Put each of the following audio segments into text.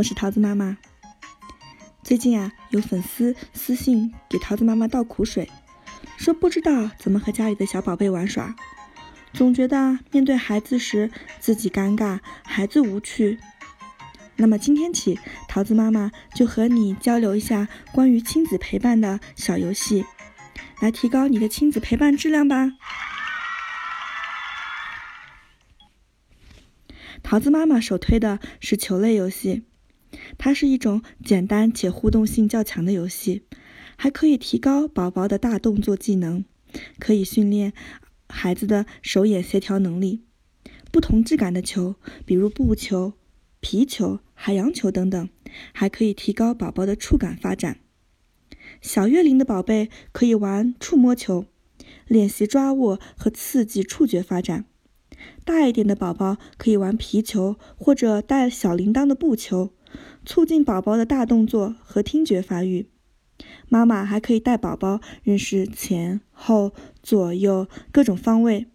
我是桃子妈妈。最近啊，有粉丝私信给桃子妈妈倒苦水，说不知道怎么和家里的小宝贝玩耍，总觉得面对孩子时自己尴尬，孩子无趣。那么今天起，桃子妈妈就和你交流一下关于亲子陪伴的小游戏，来提高你的亲子陪伴质量吧。桃子妈妈首推的是球类游戏，它是一种简单且互动性较强的游戏，还可以提高宝宝的大动作技能，可以训练孩子的手眼协调能力。不同质感的球，比如布球。皮球、海洋球等等，还可以提高宝宝的触感发展。小月龄的宝贝可以玩触摸球，练习抓握和刺激触觉发展。大一点的宝宝可以玩皮球或者带小铃铛的布球，促进宝宝的大动作和听觉发育。妈妈还可以带宝宝认识前后左右各种方位。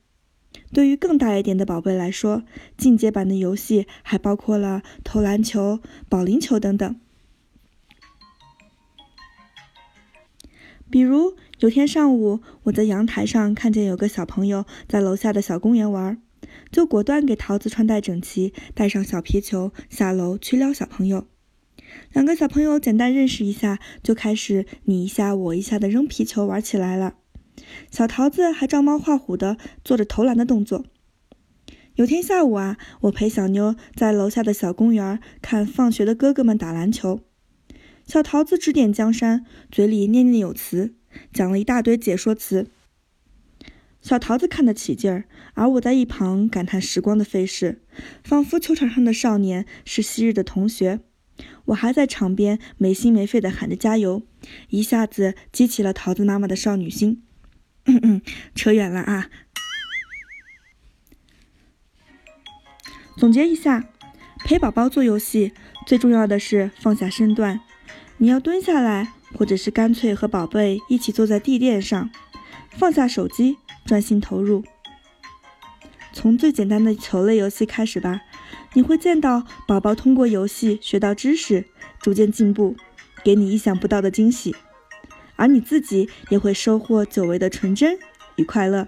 对于更大一点的宝贝来说，进阶版的游戏还包括了投篮球、保龄球等等。比如有天上午，我在阳台上看见有个小朋友在楼下的小公园玩，就果断给桃子穿戴整齐，带上小皮球下楼去撩小朋友。两个小朋友简单认识一下，就开始你一下我一下的扔皮球玩起来了。小桃子还照猫画虎的做着投篮的动作。有天下午啊，我陪小妞在楼下的小公园看放学的哥哥们打篮球。小桃子指点江山，嘴里念念有词，讲了一大堆解说词。小桃子看得起劲儿，而我在一旁感叹时光的飞逝，仿佛球场上的少年是昔日的同学。我还在场边没心没肺地喊着加油，一下子激起了桃子妈妈的少女心。嗯嗯，扯远了啊。总结一下，陪宝宝做游戏最重要的是放下身段，你要蹲下来，或者是干脆和宝贝一起坐在地垫上，放下手机，专心投入。从最简单的球类游戏开始吧，你会见到宝宝通过游戏学到知识，逐渐进步，给你意想不到的惊喜。而你自己也会收获久违的纯真与快乐。